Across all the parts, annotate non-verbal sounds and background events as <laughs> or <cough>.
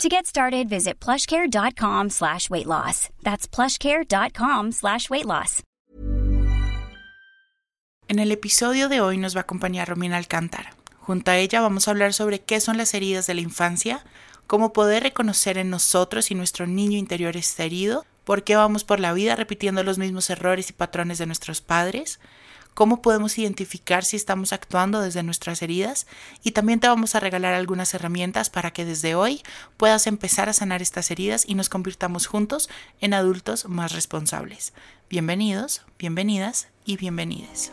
To get started, visit plushcare.com slash weight loss. That's plushcare.com slash weight loss. En el episodio de hoy nos va a acompañar Romina Alcántara. Junto a ella vamos a hablar sobre qué son las heridas de la infancia, cómo poder reconocer en nosotros si nuestro niño interior está herido, por qué vamos por la vida repitiendo los mismos errores y patrones de nuestros padres, cómo podemos identificar si estamos actuando desde nuestras heridas y también te vamos a regalar algunas herramientas para que desde hoy puedas empezar a sanar estas heridas y nos convirtamos juntos en adultos más responsables. Bienvenidos, bienvenidas y bienvenides.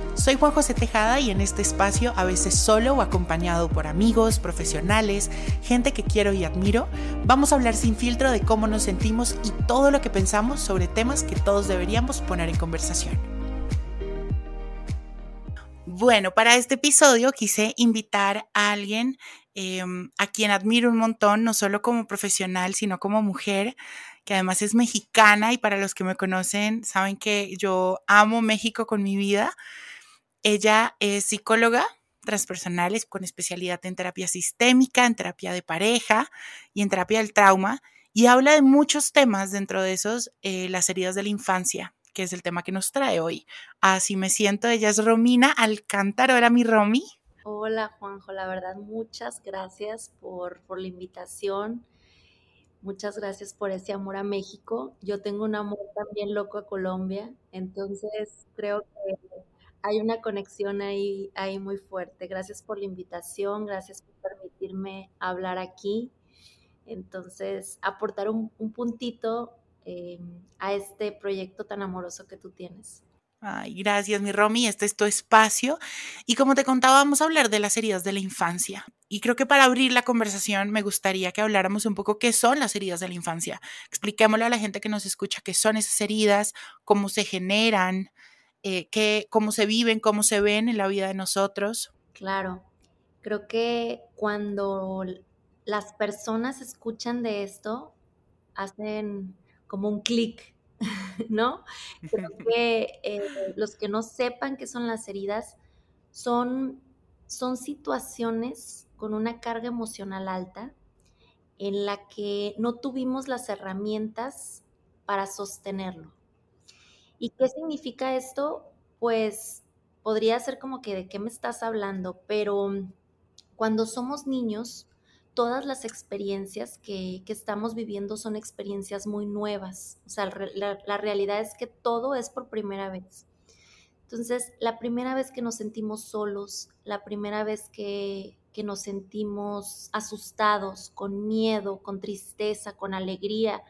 Soy Juan José Tejada y en este espacio, a veces solo o acompañado por amigos, profesionales, gente que quiero y admiro, vamos a hablar sin filtro de cómo nos sentimos y todo lo que pensamos sobre temas que todos deberíamos poner en conversación. Bueno, para este episodio quise invitar a alguien em, a quien admiro un montón, no solo como profesional, sino como mujer, que además es mexicana y para los que me conocen saben que yo amo México con mi vida. Ella es psicóloga transpersonal con especialidad en terapia sistémica, en terapia de pareja y en terapia del trauma y habla de muchos temas, dentro de esos eh, las heridas de la infancia, que es el tema que nos trae hoy. Así me siento, ella es Romina Alcántara, era mi Romy. Hola Juanjo, la verdad muchas gracias por, por la invitación. Muchas gracias por ese amor a México. Yo tengo un amor también loco a Colombia, entonces creo que hay una conexión ahí, ahí muy fuerte. Gracias por la invitación, gracias por permitirme hablar aquí. Entonces, aportar un, puntito eh, a este proyecto tan amoroso que tú tienes. Ay, gracias, mi Romy. Este es tu espacio. Y como te contaba, vamos a hablar de las heridas de la infancia. Y creo que para abrir la conversación me gustaría que habláramos un poco qué son las heridas de la infancia. Expliquémosle a la gente que nos escucha qué son esas heridas, cómo se generan, eh, cómo se viven, cómo se ven en la vida de nosotros. Claro, creo que cuando las personas escuchan de esto, hacen como un clic, <laughs> ¿no? Creo <laughs> que eh, los que no sepan qué son las heridas son, son situaciones con una carga emocional alta en la que no tuvimos las herramientas para sostenerlo. ¿Y qué significa esto? Pues podría ser como que de qué me estás hablando, pero mm, cuando somos niños, todas las experiencias que, estamos viviendo son experiencias muy nuevas. O sea, la, realidad es que todo es por primera vez. Entonces, la primera vez que nos sentimos solos, la primera vez que, que nos sentimos asustados, con miedo, con tristeza, con alegría,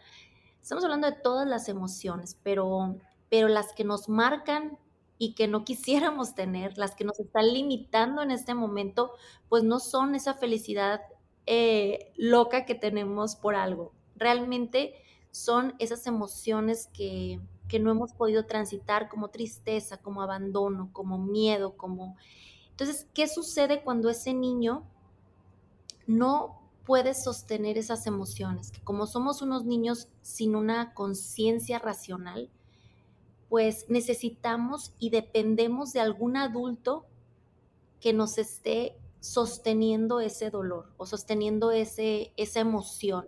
estamos hablando de todas las emociones, pero pero las que nos marcan y que no <laughs> quisiéramos tener, las que nos están limitando en este momento, pues no son esa felicidad eh, loca que tenemos por algo. Realmente son esas emociones que, que no hemos podido transitar como tristeza, como abandono, como miedo, como... Entonces, ¿qué sucede cuando ese niño no puede sostener esas emociones? Que como somos unos niños sin una conciencia racional, pues necesitamos y dependemos de algún adulto que nos esté sosteniendo ese dolor o sosteniendo ese, esa emoción.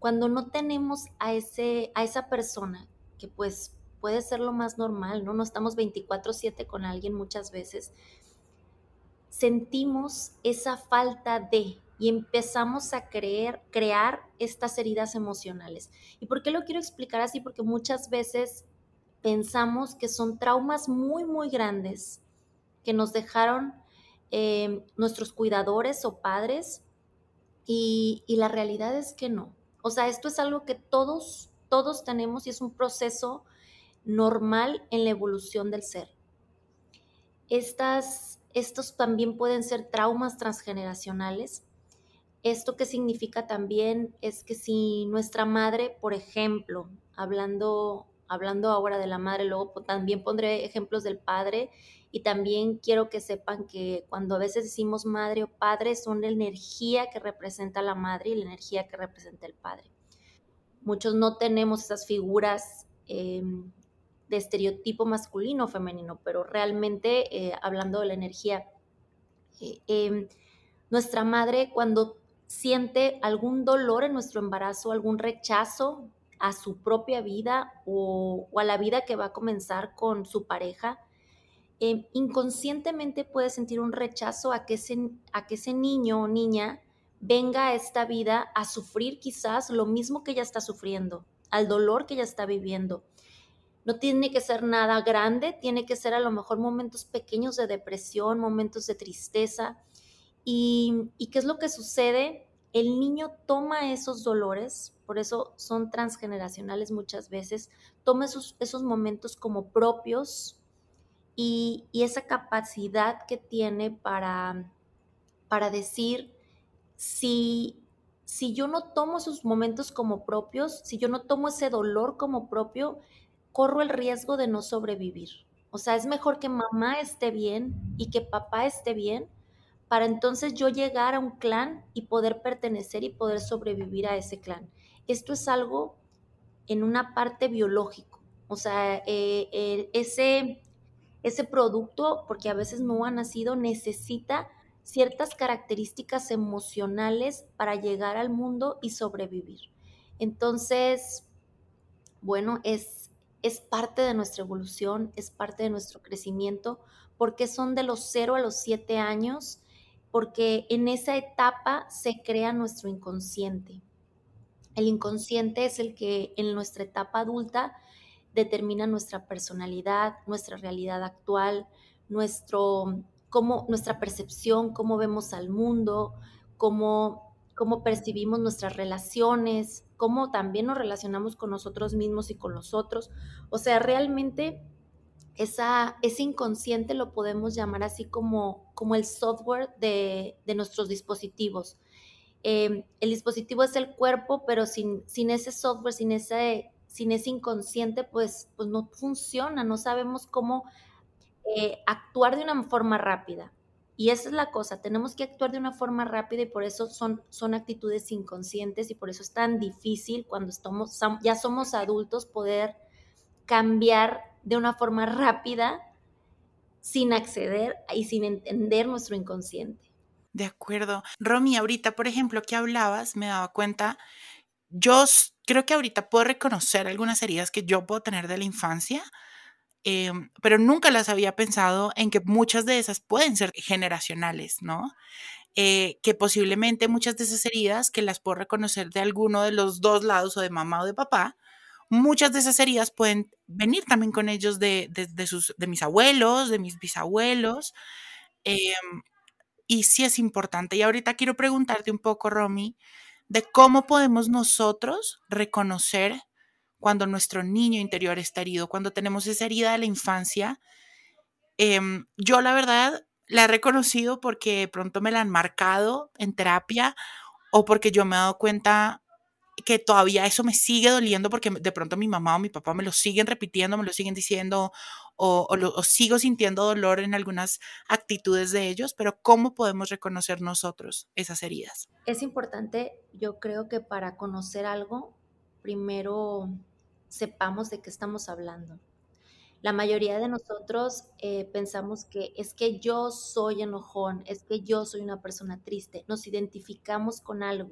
Cuando no tenemos a, ese, a esa persona, que pues puede ser lo más normal, ¿no? No estamos 24/7 con alguien muchas veces, sentimos esa falta de y empezamos a creer, crear estas heridas emocionales. ¿Y por qué lo quiero explicar así? Porque muchas veces pensamos que son traumas muy, muy grandes que nos dejaron eh, nuestros cuidadores o padres y, y la realidad es que no. O sea, esto es algo que todos, todos tenemos y es un proceso normal en la evolución del ser. Estas, estos también pueden ser traumas transgeneracionales. Esto que significa también es que si nuestra madre, por ejemplo, hablando, hablando ahora de la madre, luego también pondré ejemplos del padre y también quiero que sepan que cuando a veces decimos madre o padre son la energía que representa la madre y la energía que representa el padre. Muchos no tenemos esas figuras em, de estereotipo masculino o femenino, pero realmente eh, hablando de la energía, eh, em, nuestra madre cuando siente algún dolor en nuestro embarazo, algún rechazo a su propia vida o, a la vida que va a comenzar con su pareja, em, inconscientemente puede sentir un rechazo a que, ese, a que ese niño o niña venga a esta vida a sufrir quizás lo mismo que ella está sufriendo, al dolor que ella está viviendo. No tiene que ser nada grande, tiene que ser a lo mejor momentos pequeños de depresión, momentos de tristeza. ¿Y, qué es lo que sucede? El niño toma esos dolores, por eso son transgeneracionales muchas veces, toma esos, esos momentos como propios y, esa capacidad que tiene para, para decir, si, si yo no tomo esos momentos como propios, si yo no tomo ese dolor como propio, corro el riesgo de no sobrevivir. O sea, es mejor que mamá esté bien y que papá esté bien para entonces yo llegar a un clan y poder pertenecer y poder sobrevivir a ese clan. Esto es algo en una parte biológico. O sea, eh, ese, ese producto, porque a veces no ha nacido, necesita ciertas características emocionales para llegar al mundo y sobrevivir. Entonces, bueno, es, es parte de nuestra evolución, es parte de nuestro crecimiento, porque son de los 0 a los 7 años, porque en esa etapa se crea nuestro inconsciente. El inconsciente es el que en nuestra etapa adulta determina nuestra personalidad, nuestra realidad actual, nuestro, cómo, nuestra percepción, cómo vemos al mundo, cómo cómo percibimos nuestras relaciones, cómo también nos relacionamos con nosotros mismos y con los otros. O sea, realmente esa, ese inconsciente lo podemos llamar así como, como el software de, nuestros dispositivos. Em, el dispositivo es el cuerpo, pero sin, sin ese software, sin ese, sin ese inconsciente, pues, pues no funciona, no sabemos cómo eh, actuar de una forma rápida. Y esa es la cosa, tenemos que actuar de una forma rápida y por eso son, son actitudes inconscientes y por eso es tan difícil cuando estamos, ya somos adultos poder cambiar de una forma rápida sin acceder y sin entender nuestro inconsciente. De acuerdo. Romy, ahorita, por ejemplo, que hablabas, me daba cuenta, yo creo que ahorita puedo reconocer algunas heridas que yo puedo tener de la infancia, Em, pero nunca las había pensado en que muchas de esas pueden ser generacionales, ¿no? Eh, que posiblemente muchas de esas heridas que las puedo reconocer de alguno de los dos lados o de mamá o de papá, muchas de esas heridas pueden venir también con ellos de, sus, de mis abuelos, de mis bisabuelos. Em, y sí es importante. Y ahorita quiero preguntarte un poco, Romy, de cómo podemos nosotros reconocer cuando nuestro niño interior está herido, cuando tenemos esa herida de la infancia. Em, yo la verdad la he reconocido porque de pronto me la han marcado en terapia o porque yo me he dado cuenta que todavía eso me sigue doliendo porque de pronto mi mamá o mi papá me lo siguen repitiendo, me lo siguen diciendo o, o, sigo sintiendo dolor en algunas actitudes de ellos, pero ¿cómo podemos reconocer nosotros esas heridas? Es importante, yo creo que para conocer algo, primero sepamos de qué estamos hablando. La mayoría de nosotros eh, pensamos que es que yo soy enojón, es que yo soy una persona triste, nos identificamos con algo.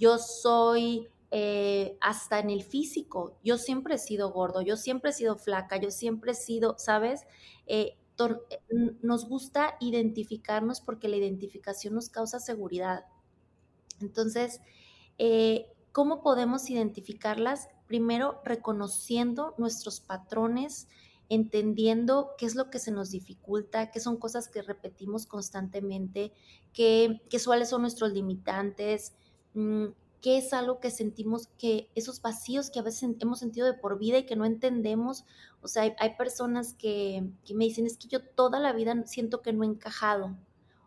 Yo soy eh, hasta en el físico, yo siempre he sido gordo, yo siempre he sido flaca, yo siempre he sido, ¿sabes? Eh, nos gusta identificarnos porque la identificación nos causa seguridad. Entonces, ¿cómo podemos identificarlas? primero reconociendo nuestros patrones entendiendo qué es lo que se nos dificulta, qué son cosas que repetimos constantemente, qué, qué cuáles son nuestros limitantes, mm, qué es algo que sentimos, que esos vacíos que a veces hemos sentido de por vida y que no entendemos. O sea, hay, personas que, que, me dicen, es que yo toda la vida siento que no he encajado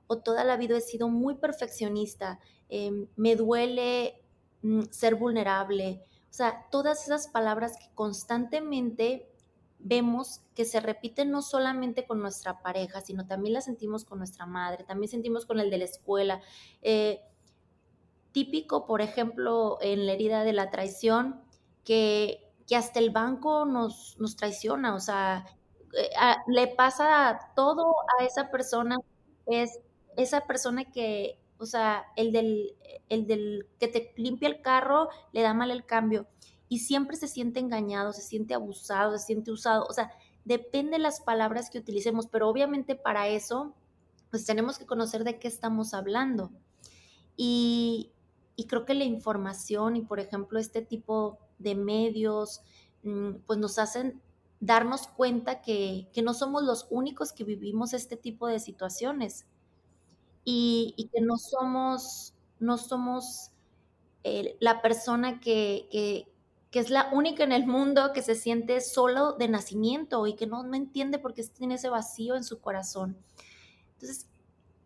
o toda la vida he sido muy perfeccionista, em, me duele mm, ser vulnerable. O sea, todas esas palabras que constantemente vemos que se repiten no solamente con nuestra pareja, sino también las sentimos con nuestra madre, también sentimos con el de la escuela. Eh, típico, por ejemplo, en la herida de la traición, que, que hasta el banco nos, nos traiciona, o sea, eh, le pasa todo a esa persona, es esa persona que, o sea, el del, el del que te limpia el carro le da mal el cambio y siempre se siente engañado, se siente abusado, se siente usado. O sea, depende de las palabras que utilicemos, pero obviamente para eso, pues tenemos que conocer de qué estamos hablando. Y, creo que la información y, por ejemplo, este tipo de medios, mm, pues nos hacen darnos cuenta que, no somos los únicos que vivimos este tipo de situaciones y, que no somos, no somos eh, la persona que, que es la única en el mundo que se siente solo de nacimiento y que no, me entiende por qué tiene ese vacío en su corazón. Entonces,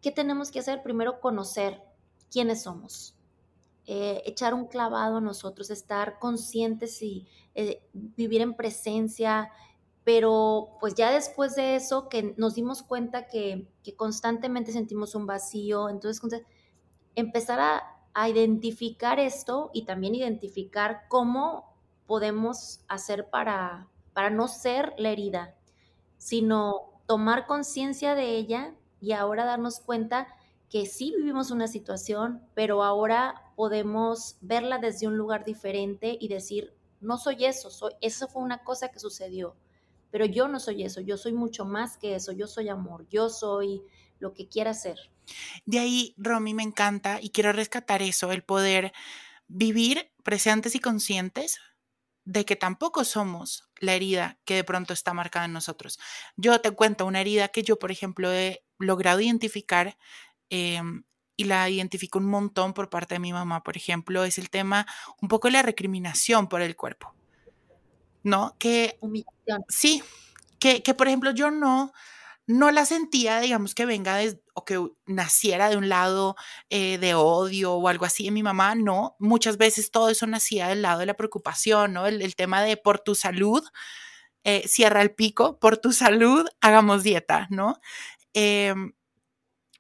¿qué tenemos que hacer? Primero, conocer quiénes somos, eh, echar un clavado a nosotros, estar conscientes y eh, vivir en presencia, pero pues ya después de eso que nos dimos cuenta que, que constantemente sentimos un vacío, entonces empezar a, a identificar esto y también identificar cómo podemos hacer para, para no ser la herida, sino tomar conciencia de ella y ahora darnos cuenta que sí vivimos una situación, pero ahora podemos verla desde un lugar diferente y decir, no soy eso, soy, eso fue una cosa que sucedió, pero yo no soy eso, yo soy mucho más que eso, yo soy amor, yo soy lo que quiera ser. De ahí, Romy, me encanta y quiero rescatar eso, el poder vivir presentes y conscientes de que tampoco somos la herida que de pronto está marcada en nosotros. Yo te cuento una herida que yo, por ejemplo, he logrado identificar em, y la identifico un montón por parte de mi mamá, por ejemplo, es el tema un poco de la recriminación por el cuerpo. ¿No? Que... Humillación. Sí, que, que por ejemplo yo no, no la sentía, digamos, que venga de, o que naciera de un lado eh, de odio o algo así en mi mamá, no. Muchas veces todo eso nacía del lado de la preocupación, ¿no? El, tema de por tu salud, eh, cierra el pico, por tu salud, hagamos dieta, ¿no? Em,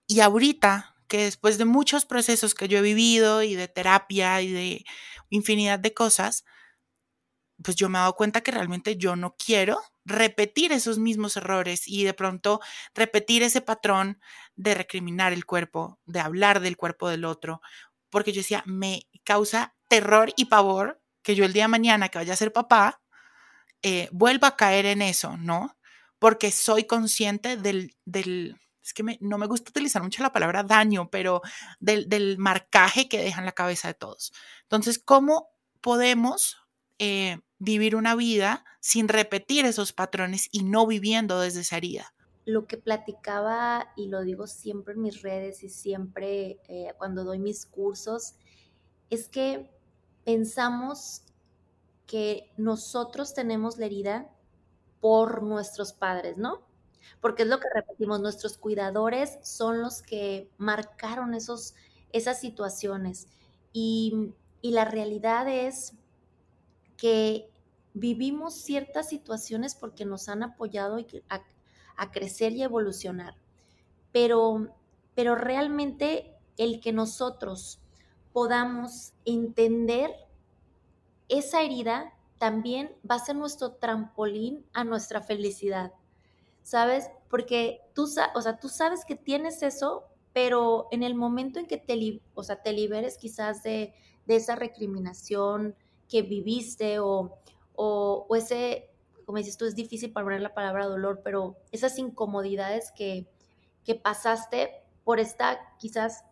y ahorita, que después de muchos procesos que yo he vivido y de terapia y de infinidad de cosas, pues yo me he dado cuenta que realmente yo no quiero repetir esos mismos errores y de pronto repetir ese patrón de recriminar el cuerpo, de hablar del cuerpo del otro, porque yo decía, me causa terror y pavor que yo el día de mañana que vaya a ser papá, eh, vuelva a caer en eso, ¿no? Porque soy consciente del, del es que no me gusta utilizar mucho la palabra daño, pero del, del marcaje que deja en la cabeza de todos. Entonces, ¿cómo podemos eh, vivir una vida sin repetir esos patrones y no viviendo desde esa herida. Lo que platicaba, y lo digo siempre en mis redes y siempre eh, cuando doy mis cursos, es que pensamos que nosotros tenemos la herida por nuestros padres, ¿no? Porque es lo que repetimos, nuestros cuidadores son los que marcaron esos, esas situaciones. Y, y la realidad es que vivimos ciertas situaciones porque nos han apoyado a, crecer y evolucionar. Pero, pero realmente el que nosotros podamos entender esa herida también va a ser nuestro trampolín a nuestra felicidad. ¿Sabes? Porque tú, o sea, tú sabes que tienes eso, pero en el momento en que te, o liberes quizás de, de esa recriminación, que viviste o, o, ese, como dices tú, es difícil para poner la palabra dolor, pero esas incomodidades que, que pasaste por esta quizás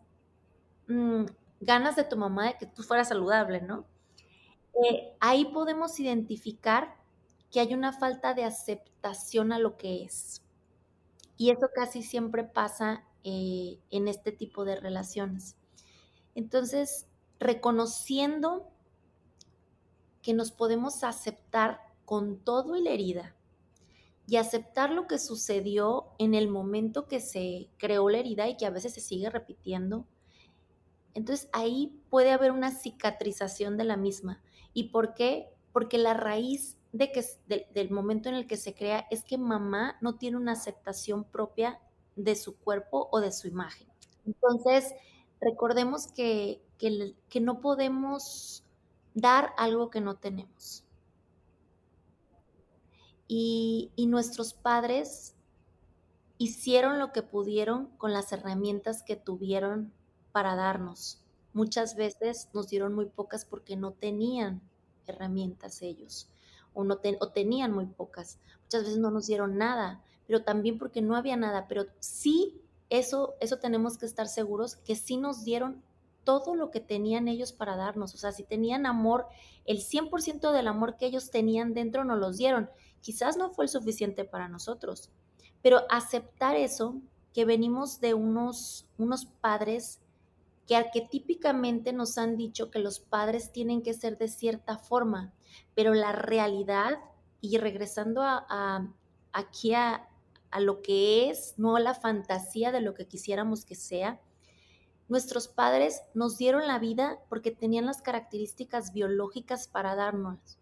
mm, ganas de tu mamá de que tú fueras saludable, ¿no? Eh, ahí podemos identificar que hay una falta de aceptación a lo que es. Y eso casi siempre pasa eh, en este tipo de relaciones. Entonces, reconociendo que nos podemos aceptar con todo y la herida y aceptar lo que sucedió en el momento que se creó la herida y que a veces se sigue repitiendo, entonces ahí puede haber una cicatrización de la misma. ¿Y por qué? Porque la raíz de que, del momento en el que se crea es que mamá no tiene una aceptación propia de su cuerpo o de su imagen. Entonces, recordemos que, que, no podemos dar algo que no tenemos. Y, y, nuestros padres hicieron lo que pudieron con las herramientas que tuvieron para darnos. Muchas veces nos dieron muy pocas porque no tenían herramientas ellos o, tenían muy pocas. Muchas veces no nos dieron nada, pero también porque no había nada, pero sí, eso, eso tenemos que estar seguros que sí nos dieron todo lo que tenían ellos para darnos. O sea, si tenían amor, el 100% del amor que ellos tenían dentro nos los dieron. Quizás no fue el suficiente para nosotros, pero aceptar eso, que venimos de unos, unos padres que arquetípicamente nos han dicho que los padres tienen que ser de cierta forma, pero la realidad, y regresando a, aquí a, a lo que es, no a la fantasía de lo que quisiéramos que sea, nuestros padres nos dieron la vida porque tenían las características biológicas para darnos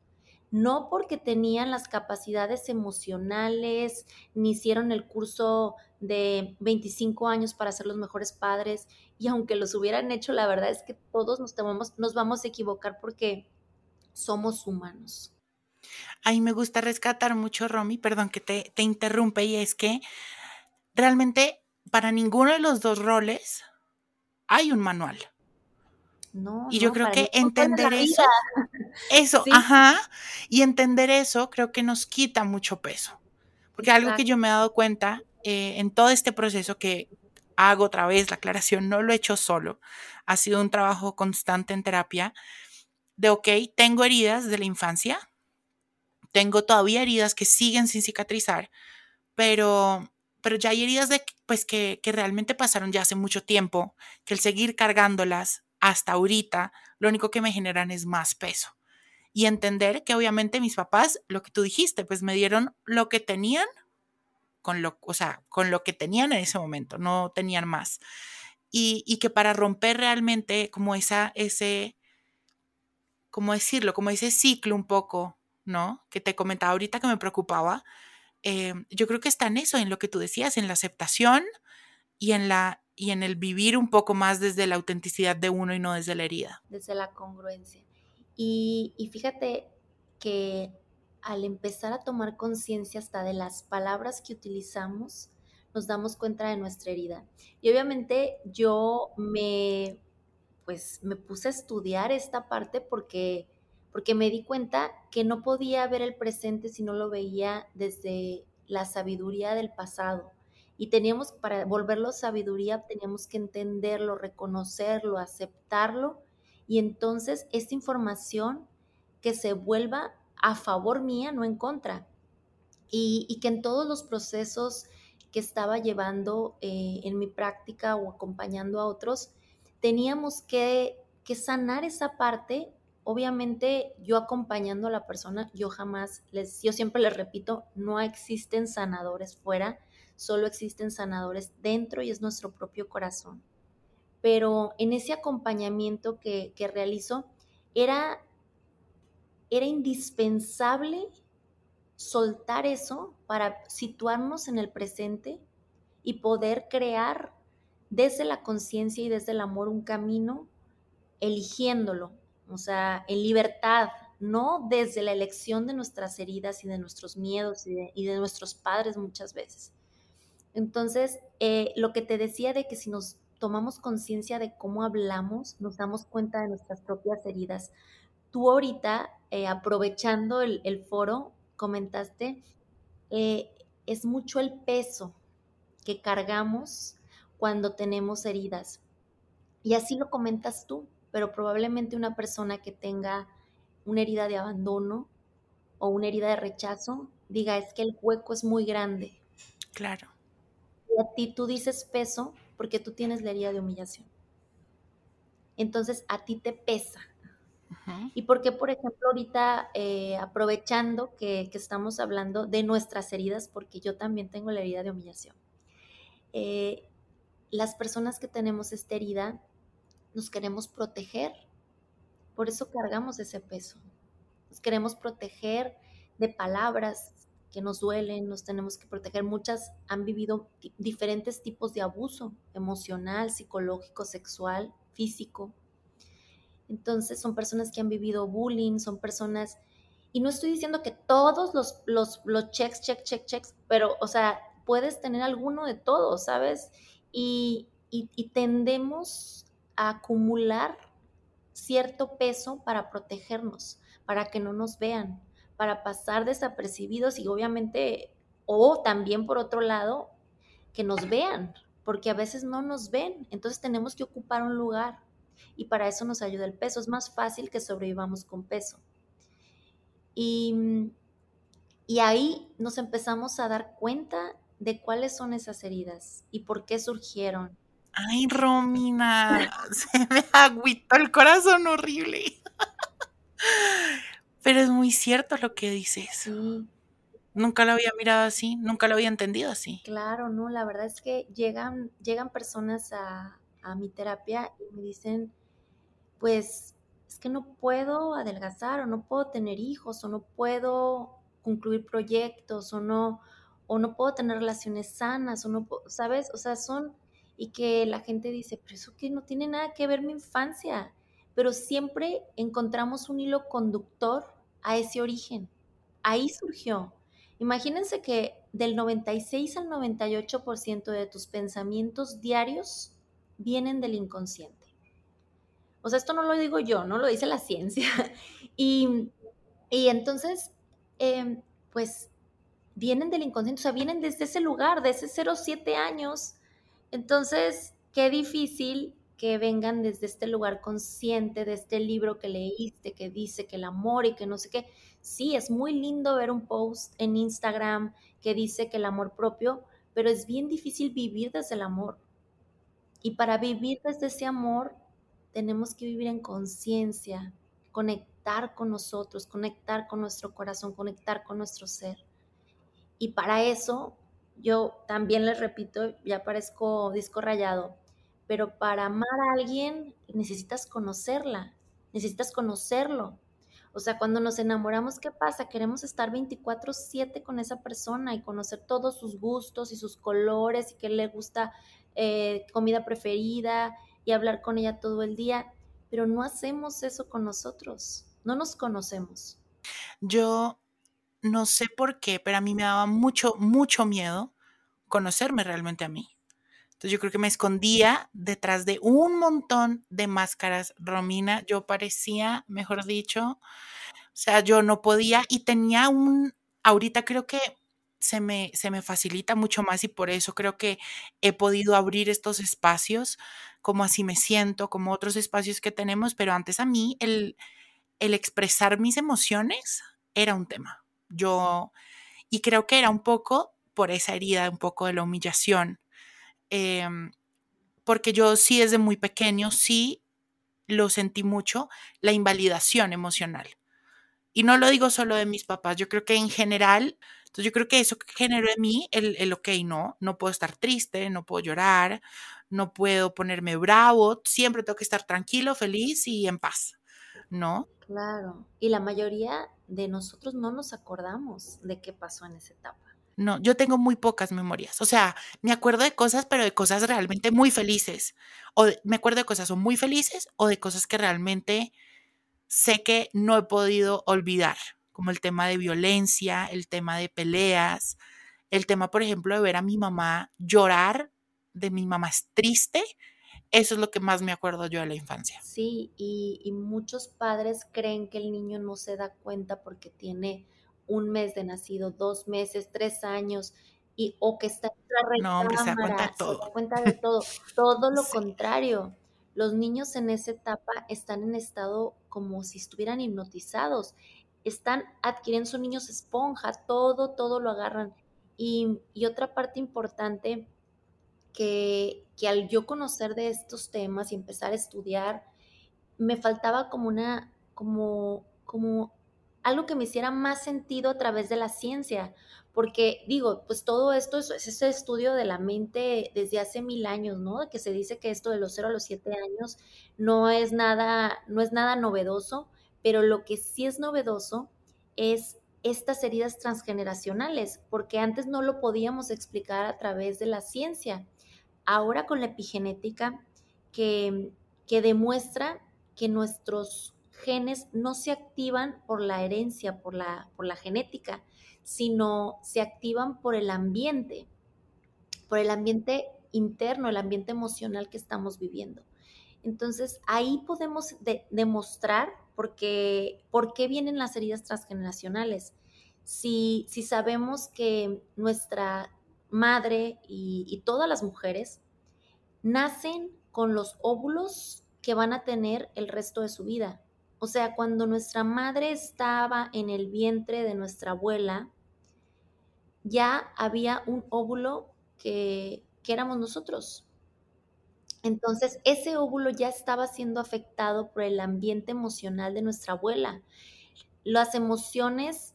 no porque tenían las capacidades emocionales, ni hicieron el curso de 25 años para ser los mejores padres, y aunque los hubieran hecho, la verdad es que todos nos, nos vamos a equivocar porque somos humanos. Ahí me gusta rescatar mucho, Romy, perdón que te, te interrumpe, y es que realmente para ninguno de los dos roles hay un manual y yo creo que entender eso, eso, <laughs> ajá, y entender eso creo que nos quita mucho peso. Porque algo que yo me he dado cuenta eh, en todo este proceso que hago otra vez, la aclaración, no lo he hecho solo, ha sido un trabajo constante en terapia de, ok, tengo heridas de la infancia, tengo todavía heridas que siguen sin cicatrizar, pero, pero ya hay heridas de, pues, que, que realmente pasaron ya hace mucho tiempo, que el seguir cargándolas hasta ahorita lo único que me generan es más peso. Y entender que obviamente mis papás, lo que tú dijiste, pues me dieron lo que tenían con lo, o sea, con lo que tenían en ese momento, no tenían más. Y, que para romper realmente como esa, ese, ¿cómo decirlo? Como ese ciclo un poco, ¿no? Que te comentaba ahorita que me preocupaba, eh, yo creo que está en eso, en lo que tú decías, en la aceptación y en la y en el vivir un poco más desde la autenticidad de uno y no desde la herida. Desde la congruencia. Y, y fíjate que al empezar a tomar conciencia hasta de las palabras que utilizamos, nos damos cuenta de nuestra herida. Y obviamente yo me, pues, me puse a estudiar esta parte porque, porque me di cuenta que no podía ver el presente si no lo veía desde la sabiduría del pasado y teníamos, para volverlo sabiduría, teníamos que entenderlo, reconocerlo, aceptarlo y entonces esta información que se vuelva a favor mía, no en contra. Y, que en todos los procesos que estaba llevando eh, en mi práctica o acompañando a otros, teníamos que, que sanar esa parte obviamente yo acompañando a la persona, yo jamás les, yo siempre les repito, no existen sanadores fuera, solo existen sanadores dentro y es nuestro propio corazón. Pero en ese acompañamiento que, que realizo, era, era indispensable soltar eso para situarnos en el presente y poder crear desde la conciencia y desde el amor un camino eligiéndolo, o sea, en libertad, no desde la elección de nuestras heridas y de nuestros miedos y de, nuestros padres muchas veces, entonces, eh, lo que te decía de que si nos tomamos conciencia de cómo hablamos, nos damos cuenta de nuestras propias heridas. Tú ahorita, eh, aprovechando el, foro, comentaste, eh, es mucho el peso que cargamos cuando tenemos heridas. Y así lo comentas tú, pero probablemente una persona que tenga una herida de abandono o una herida de rechazo, diga, es que el hueco es muy grande. Claro. Y a ti tú dices peso porque tú tienes la herida de humillación. Entonces a ti te pesa. Y porque, por ejemplo, ahorita eh, aprovechando que, estamos hablando de nuestras heridas, porque yo también tengo la herida de humillación, eh, las personas que tenemos esta herida nos queremos proteger, por eso cargamos ese peso. Nos queremos proteger de palabras que nos duelen, nos tenemos que proteger. Muchas han vivido diferentes tipos de abuso emocional, psicológico, sexual, físico. Entonces son personas que han vivido bullying, son personas, y no estoy diciendo que todos los, los, los checks, check, check, checks, pero, o sea, puedes tener alguno de todos, ¿sabes? Y, tendemos a acumular cierto peso para protegernos, para que no nos vean, para pasar desapercibidos y obviamente, o también por otro lado, que nos vean, porque a veces no nos ven, entonces tenemos que ocupar un lugar y para eso nos ayuda el peso. Es más fácil que sobrevivamos con peso. Y, y ahí nos empezamos a dar cuenta de cuáles son esas heridas y por qué surgieron. Ay, Romina, <laughs> se me agüitó el corazón horrible. <laughs> Pero es muy cierto lo que dices. Sí. Nunca lo había mirado así, nunca lo había entendido así. Claro, no, la verdad es que llegan, llegan personas a, a mi terapia y me dicen, pues es que no puedo adelgazar o no puedo tener hijos o no puedo concluir proyectos o no, o no puedo tener relaciones sanas o no, ¿sabes? O sea, son, y que la gente dice, pero eso que no tiene nada que ver mi infancia, pero siempre encontramos un hilo conductor a ese origen. Ahí surgió. Imagínense que del 96 al 98% de tus pensamientos diarios vienen del inconsciente. O sea, esto no lo digo yo, no lo dice la ciencia. <laughs> y, entonces, em, pues vienen del inconsciente, o sea, vienen desde ese lugar, de ese 0-7 años. Entonces, qué difícil que vengan desde este lugar consciente, de este libro que leíste, que dice que el amor y que no sé qué. Sí, es muy lindo ver un post en Instagram que dice que el amor propio, pero es bien difícil vivir desde el amor. Y para vivir desde ese amor, tenemos que vivir en conciencia, conectar con nosotros, conectar con nuestro corazón, conectar con nuestro ser. Y para eso, yo también les repito, ya parezco disco rayado, pero para amar a alguien necesitas conocerla, necesitas conocerlo. O sea, cuando nos enamoramos, ¿qué pasa? Queremos estar 24/7 con esa persona y conocer todos sus gustos y sus colores y qué le gusta, eh, comida preferida y hablar con ella todo el día, pero no hacemos eso con nosotros, no nos conocemos. Yo no sé por qué, pero a mí me daba mucho, mucho miedo conocerme realmente a mí. Entonces yo creo que me escondía detrás de un montón de máscaras, Romina. Yo parecía, mejor dicho, o sea, yo no podía y tenía un, ahorita creo que se me, se me facilita mucho más y por eso creo que he podido abrir estos espacios, como así me siento, como otros espacios que tenemos, pero antes a mí el, el expresar mis emociones era un tema. Yo, y creo que era un poco por esa herida, un poco de la humillación Em, porque yo sí desde muy pequeño, sí lo sentí mucho, la invalidación emocional. Y no lo digo solo de mis papás, yo creo que en general, entonces yo creo que eso generó en mí el, el, ok, no, no puedo estar triste, no puedo llorar, no puedo ponerme bravo, siempre tengo que estar tranquilo, feliz y en paz, ¿no? Claro, y la mayoría de nosotros no nos acordamos de qué pasó en esa etapa. No, yo tengo muy pocas memorias. O sea, me acuerdo de cosas, pero de cosas realmente muy felices. O me acuerdo de cosas muy felices o de cosas que realmente sé que no he podido olvidar, como el tema de violencia, el tema de peleas, el tema, por ejemplo, de ver a mi mamá llorar, de mi mamá es triste. Eso es lo que más me acuerdo yo de la infancia. Sí, y, y muchos padres creen que el niño no se da cuenta porque tiene un mes de nacido, dos meses, tres años, y, o que está en la no, se da cuenta de todo. Se da cuenta de todo. Todo lo <laughs> contrario. Los niños en esa etapa están en estado como si estuvieran hipnotizados. están adquiriendo, son niños esponja, todo, todo lo agarran. Y, otra parte importante que, que al yo conocer de estos temas y empezar a estudiar, me faltaba como una, como, como algo que me hiciera más sentido a través de la ciencia, porque digo, pues todo esto es, ese estudio de la mente desde hace mil años, ¿no? Que se dice que esto de los 0 a los 7 años no es nada, no es nada novedoso, pero lo que sí es novedoso es estas heridas transgeneracionales, porque antes no lo podíamos explicar a través de la ciencia. Ahora con la epigenética que, que demuestra que nuestros genes no se activan por la herencia, por la, por la genética, sino se activan por el ambiente, por el ambiente interno, el ambiente emocional que estamos viviendo. Entonces, ahí podemos demostrar por qué, por qué vienen las heridas transgeneracionales. Si, si sabemos que nuestra madre y, todas las mujeres nacen con los óvulos que van a tener el resto de su vida. O sea, cuando nuestra madre estaba en el vientre de nuestra abuela, ya había un óvulo que, que éramos nosotros. Entonces, ese óvulo ya estaba siendo afectado por el ambiente emocional de nuestra abuela. Las emociones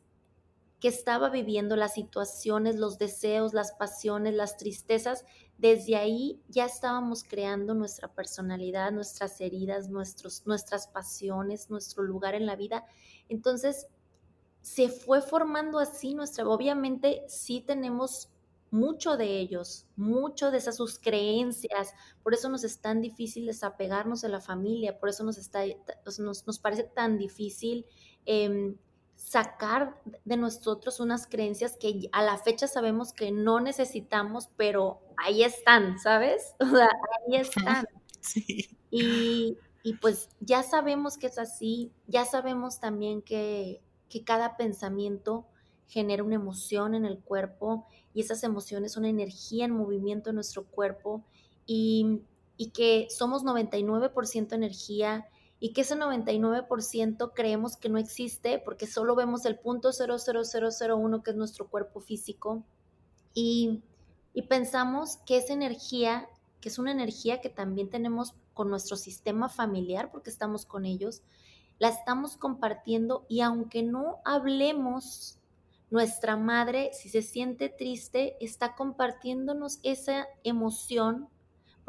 que estaba viviendo, las situaciones, los deseos, las pasiones, las tristezas, desde ahí ya estábamos creando nuestra personalidad, nuestras heridas, nuestros, nuestras pasiones, nuestro lugar en la vida. Entonces, se fue formando así nuestra, obviamente sí tenemos mucho de ellos, mucho de esas sus creencias, por eso nos es tan difícil desapegarnos de la familia, por eso nos, está, nos, nos parece tan difícil eh, sacar de nosotros unas creencias que a la fecha sabemos que no necesitamos, pero ahí están, ¿sabes? O sea, ahí están. <laughs> Sí. Y, y, pues ya sabemos que es así, ya sabemos también que, que cada pensamiento genera una emoción en el cuerpo y esas emociones son energía en movimiento en nuestro cuerpo y, y que somos 99% energía y que ese 99% creemos que no existe porque solo vemos el punto 00001 que es nuestro cuerpo físico y, y pensamos que esa energía, que es una energía que también tenemos con nuestro sistema familiar porque estamos con ellos, la estamos compartiendo y aunque no hablemos, nuestra madre, si se siente triste, está compartiéndonos esa emoción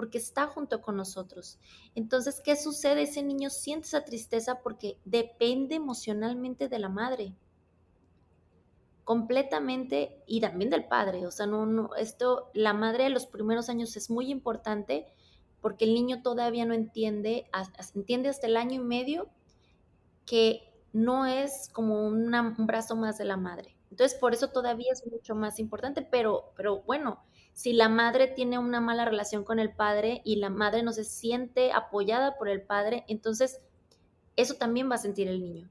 porque está junto con nosotros. Entonces, ¿qué sucede? Ese niño siente esa tristeza porque depende emocionalmente de la madre completamente y también del padre. O sea, no, esto, la madre de los primeros años es muy importante porque el niño todavía no entiende, entiende hasta el año y medio que no es como un brazo más de la madre. Entonces, por eso todavía es mucho más importante, pero, pero bueno, si la madre tiene una mala relación con el padre y la madre no se siente apoyada por el padre, entonces eso también va a sentir el niño.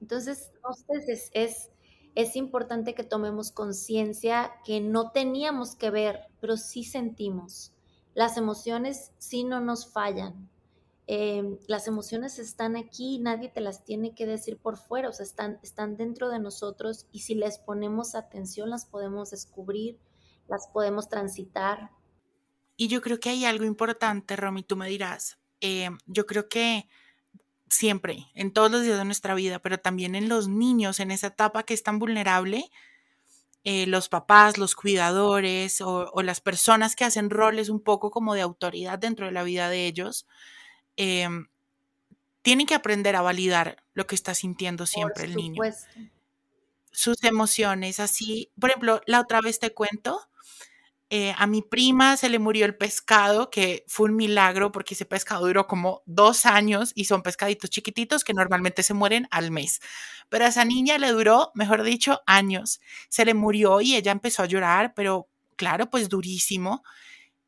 Entonces, es, es, es importante que tomemos conciencia que no teníamos que ver, pero sí sentimos. Las emociones sí no nos fallan. Em, las emociones están aquí, nadie te las tiene que decir por fuera, o sea, están, están dentro de nosotros y si les ponemos atención las podemos descubrir, las podemos transitar. Y yo creo que hay algo importante, Romy, tú me dirás. Eh, yo creo que siempre, en todos los días de nuestra vida, pero también en los niños, en esa etapa que es tan vulnerable, eh, los papás, los cuidadores o, las personas que hacen roles un poco como de autoridad dentro de la vida de ellos, eh, tienen que aprender a validar lo que está sintiendo siempre el niño. Sus emociones, así. Por ejemplo, la otra vez te cuento, eh, a mi prima se le murió el pescado, que fue un milagro porque ese pescado duró como dos años y son pescaditos chiquititos que normalmente se mueren al mes. Pero a esa niña le duró, mejor dicho, años. Se le murió y ella empezó a llorar, pero claro, pues durísimo.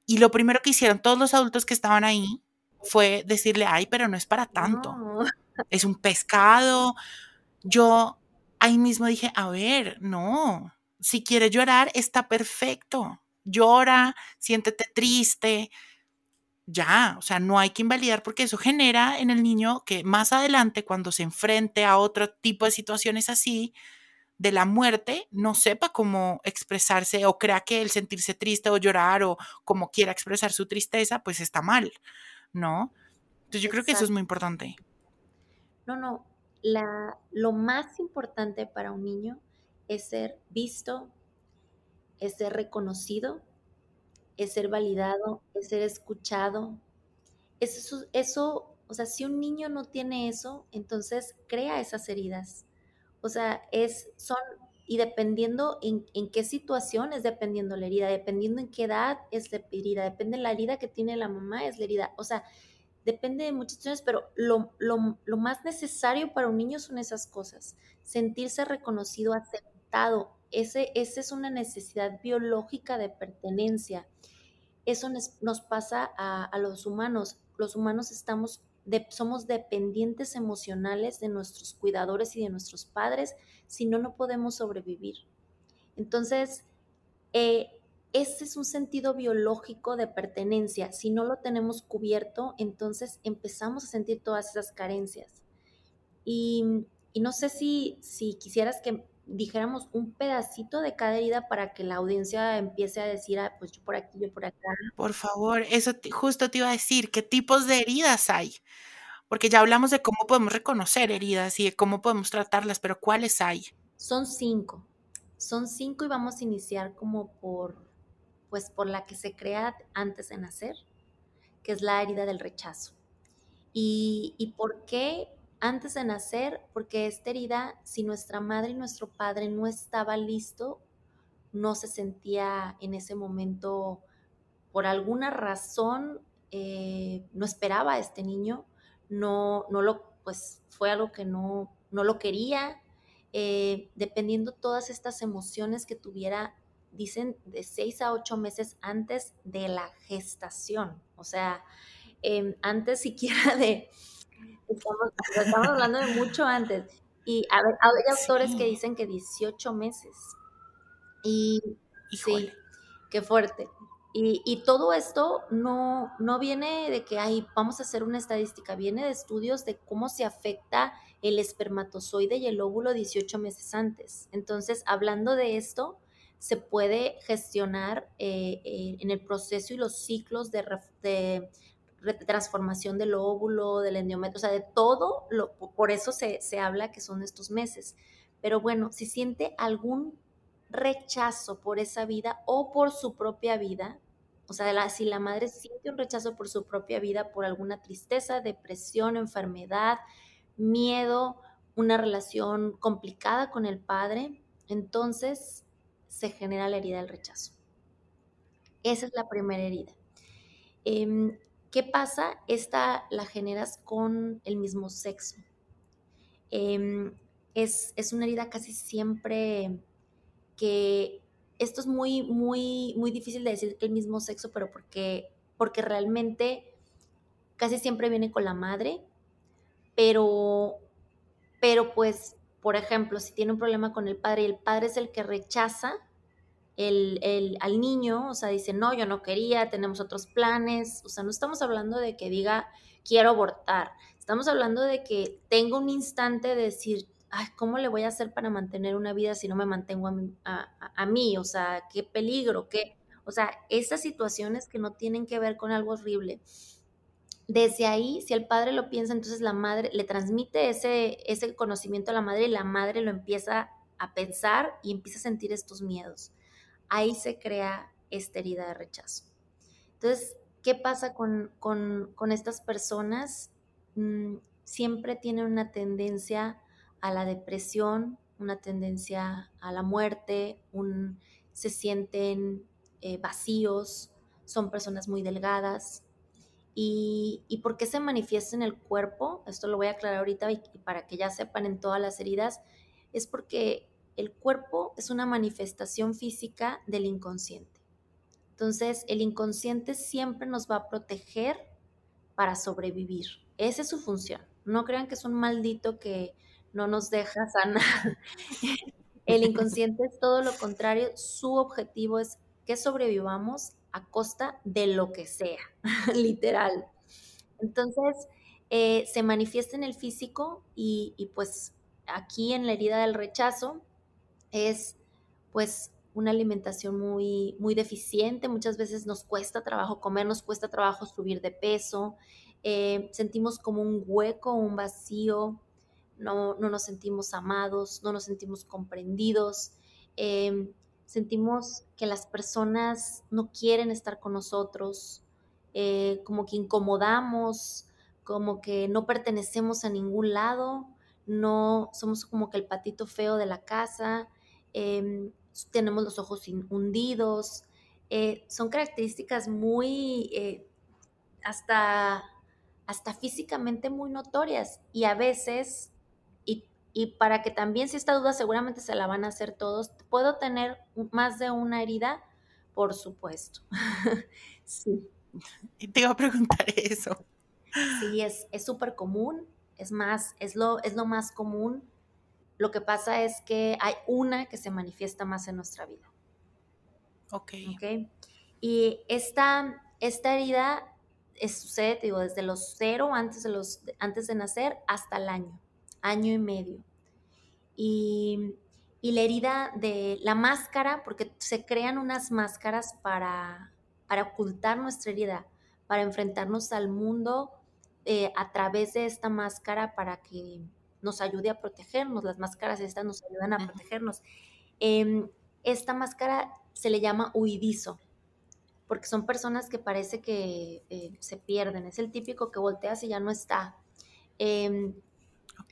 Y lo primero que hicieron todos los adultos que estaban ahí fue decirle, ay, pero no es para tanto. Es un pescado. Yo ahí mismo dije, a ver, no, si quiere llorar, está perfecto llora, siéntete triste, ya, o sea, no hay que invalidar porque eso genera en el niño que más adelante, cuando se enfrente a otro tipo de situaciones así, de la muerte, no sepa cómo expresarse o crea que el sentirse triste o llorar o como quiera expresar su tristeza, pues está mal, ¿no? Entonces yo creo que eso es muy importante. No, no, la, lo más importante para un niño es ser visto, es ser reconocido, es ser validado, es ser escuchado. Eso, eso, o sea, si un niño no tiene eso, entonces crea esas heridas. O sea, es, son, y dependiendo en, en qué situación es dependiendo la herida, dependiendo en qué edad es la herida, depende de la herida que tiene la mamá, es la herida. O sea, depende de muchas situaciones, pero lo, lo, lo más necesario para un niño son esas cosas. Sentirse reconocido, aceptado, ese, esa es una necesidad biológica de pertenencia. Eso nos, pasa a, los humanos. Los humanos estamos somos dependientes emocionales de nuestros cuidadores y de nuestros padres, si no, no podemos sobrevivir. Entonces, eh, ese es un sentido biológico de pertenencia. Si no lo tenemos cubierto, entonces empezamos a sentir todas esas carencias. Y, y no sé si, si quisieras que dijéramos un pedacito de cada herida para que la audiencia empiece a decir, ah, pues yo por aquí, yo por acá. Por favor, eso justo te iba a decir, ¿qué tipos de heridas hay? Porque ya hablamos de cómo podemos reconocer heridas y de cómo podemos tratarlas, pero ¿cuáles hay? Son cinco. Son cinco y vamos a iniciar como por, pues por la que se crea antes de nacer, que es la herida del rechazo. ¿Y, y por qué antes de nacer, porque esta herida, si nuestra madre y nuestro padre no estaba listo, no se sentía en ese momento, por alguna razón, eh, no esperaba a este niño, no, no lo, pues fue algo que no, no lo quería, eh, dependiendo todas estas emociones que tuviera, dicen, de seis a ocho meses antes de la gestación, o sea, em, antes siquiera <laughs> de Estamos, hablando de mucho antes. Y a ver, hay autores que dicen que 18 meses. Y sí, qué fuerte. Y, y, todo esto no, no viene de que ay, vamos a hacer una estadística, viene de estudios de cómo se afecta el espermatozoide y el óvulo 18 meses antes. Entonces, hablando de esto, se puede gestionar eh, eh, en el proceso y los ciclos de, de transformación del óvulo, del endometrio, o sea, de todo, lo, por eso se, habla que son estos meses. Pero bueno, si siente algún rechazo por esa vida o por su propia vida, o sea, si la madre siente un rechazo por su propia vida, por alguna tristeza, depresión, enfermedad, miedo, una relación complicada con el padre, entonces se genera la herida del rechazo. Esa es la primera herida. Em, ¿Qué pasa? Esta la generas con el mismo sexo. Em, es, una herida casi siempre que esto es muy, muy, muy difícil de decir que el mismo sexo, pero porque, porque realmente casi siempre viene con la madre, pero, pero pues, por ejemplo, si tiene un problema con el padre y el padre es el que rechaza, el, al niño, o sea, dice, no, yo no quería, tenemos otros planes, o sea, no estamos hablando de que diga, quiero abortar, estamos hablando de que tenga un instante de decir, ay, ¿cómo le voy a hacer para mantener una vida si no me mantengo a mí? O sea, qué peligro, qué, o sea, esas situaciones que no tienen que ver con algo horrible. Desde ahí, si el padre lo piensa, entonces la madre le transmite ese, ese conocimiento a la madre y la madre lo empieza a pensar y empieza a sentir estos miedos ahí se crea esta herida de rechazo. Entonces, ¿qué pasa con, estas personas? Mm, siempre tienen una tendencia a la depresión, una tendencia a la muerte, se sienten eh, vacíos, son personas muy delgadas. Y, y, por qué se manifiesta en el cuerpo? Esto lo voy a aclarar ahorita y para que ya sepan en todas las heridas, es porque el cuerpo es una manifestación física del inconsciente. Entonces, el inconsciente siempre nos va a proteger para sobrevivir. Esa es su función. No crean que es un maldito que no nos deja sanar. <laughs> El inconsciente es todo lo contrario. Su objetivo es que sobrevivamos a costa de lo que sea, <laughs> literal. Entonces, eh, se manifiesta en el físico y, y, pues aquí en la herida del rechazo es pues una alimentación muy, muy deficiente, muchas veces nos cuesta trabajo comer, nos cuesta trabajo subir de peso, eh, sentimos como un hueco, un vacío, no, no, nos sentimos amados, no nos sentimos comprendidos, eh, sentimos que las personas no quieren estar con nosotros, eh, como que incomodamos, como que no pertenecemos a ningún lado, no somos como que el patito feo de la casa, em, tenemos los ojos hundidos, eh, son características muy, eh, hasta, hasta físicamente muy notorias y a veces, y, y, para que también si esta duda seguramente se la van a hacer todos, ¿puedo tener más de una herida? Por supuesto. <laughs> sí. Y te iba a preguntar eso. Sí, es súper común, es más, es lo, es lo más común. Lo que pasa es que hay una que se manifiesta más en nuestra vida. Ok. okay? Y esta, esta herida es, sucede, digo, desde los cero, antes de, los, antes de nacer, hasta el año, año y medio. Y, y la herida de la máscara, porque se crean unas máscaras para, para ocultar nuestra herida, para enfrentarnos al mundo eh, a través de esta máscara para que nos ayude a protegernos. Las máscaras estas nos ayudan a protegernos. Em, esta máscara se le llama huidizo, porque son personas que parece que eh, se pierden. Es el típico que volteas y ya no está. Em,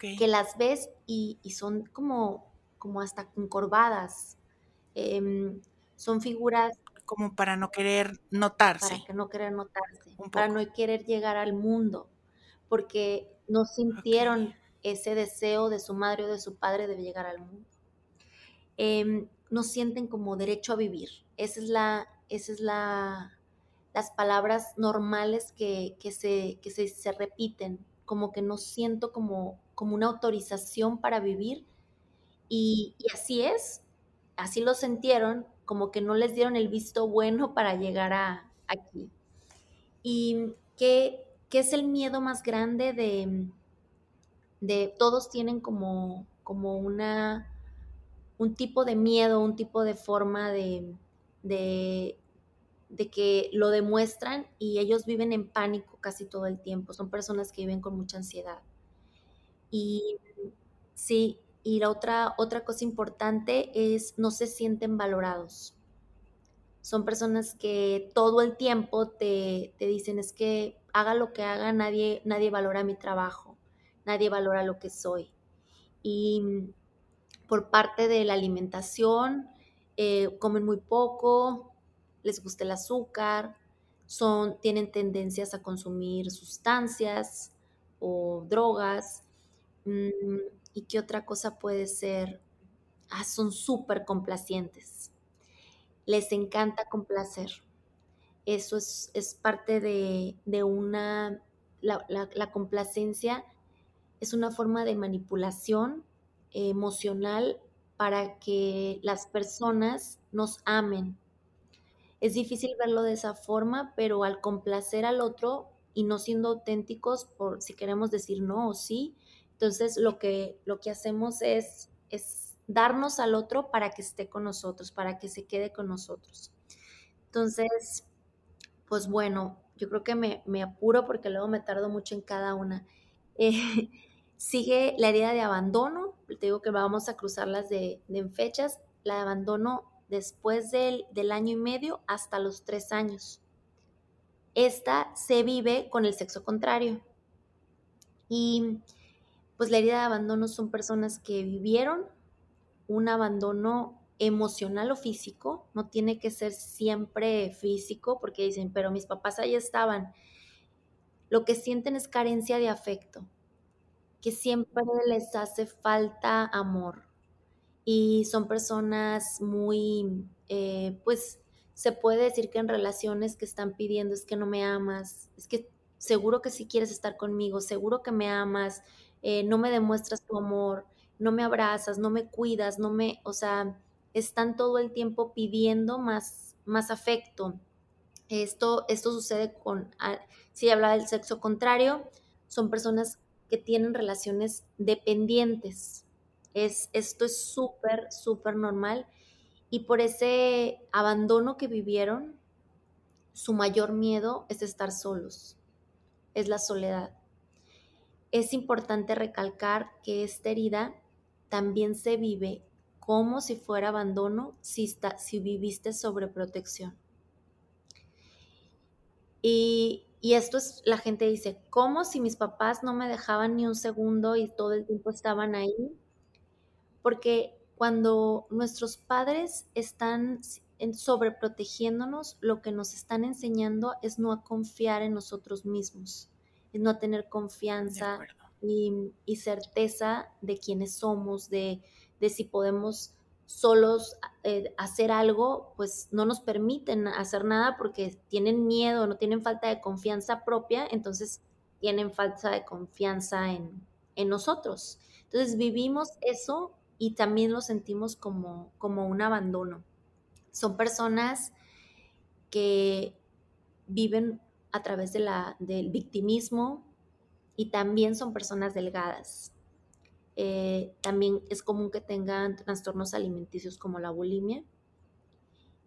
que las ves y, son como, como hasta encorvadas. Em, son figuras como para no querer notarse. Para que no querer notarse, para no querer llegar al mundo porque no sintieron ese deseo de su madre o de su padre de llegar al mundo. Em, no sienten como derecho a vivir. Esa es la, esa es la, las palabras normales que, se, se, repiten, como que no siento como, como una autorización para vivir. Y, así es, así lo sintieron, como que no les dieron el visto bueno para llegar a aquí. Y que ¿Qué es el miedo más grande de, de todos tienen como, como una, un tipo de miedo, un tipo de forma de, de, de, que lo demuestran y ellos viven en pánico casi todo el tiempo. Son personas que viven con mucha ansiedad. Y sí, y la otra, otra cosa importante es no se sienten valorados. Son personas que todo el tiempo te, te dicen es que haga lo que haga, nadie, nadie valora mi trabajo, nadie valora lo que soy. Y por parte de la alimentación, eh, comen muy poco, les gusta el azúcar, son, tienen tendencias a consumir sustancias o drogas. Mm, ¿Y qué otra cosa puede ser? Ah, son súper complacientes. Les encanta complacer. Eso es, parte de, una, la, complacencia es una forma de manipulación emocional para que las personas nos amen. Es difícil verlo de esa forma, pero al complacer al otro y no siendo auténticos por si queremos decir no o sí, entonces lo que, lo que hacemos es, es darnos al otro para que esté con nosotros, para que se quede con nosotros. Entonces, pues bueno, yo creo que me, apuro porque luego me tardo mucho en cada una. <laughs> Eh, sigue la herida de abandono, te digo que vamos a cruzarlas de, en fechas, la de abandono después del, del año y medio hasta los tres años. Esta se vive con el sexo contrario. Y pues la herida de abandono son personas que vivieron un abandono emocional o físico, no tiene que ser siempre físico, porque dicen, pero mis papás ahí estaban. Lo que sienten es carencia de afecto, que siempre les hace falta amor. Y son personas muy, eh, pues se puede decir que en relaciones que están pidiendo es que no me amas, es que seguro que si quieres estar conmigo, seguro que me amas, eh, no me demuestras tu amor, no me abrazas, no me cuidas, no me, o sea, están todo el tiempo pidiendo más, más afecto. Esto, esto sucede con, ah, si hablaba del sexo contrario, son personas que tienen relaciones dependientes. Es, esto es súper, súper normal. Y por ese abandono que vivieron, su mayor miedo es estar solos, es la soledad. Es importante recalcar que esta herida también se vive como si fuera abandono si, si viviste sobre protección. Y, y esto es, la gente dice, ¿cómo si mis papás no me dejaban ni un segundo y todo el tiempo estaban ahí? Porque cuando nuestros padres están sobreprotegiéndonos, lo que nos están enseñando es no a confiar en nosotros mismos, es no a tener confianza y, certeza de quiénes somos, de, de si podemos solos eh, hacer algo, pues no nos permiten hacer nada porque tienen miedo, no tienen falta de confianza propia, entonces tienen falta de confianza en, en nosotros. Entonces vivimos eso y también lo sentimos como, como un abandono. Son personas que viven a través de la, del victimismo y también son personas delgadas. Eh, también es común que tengan trastornos alimenticios como la bulimia.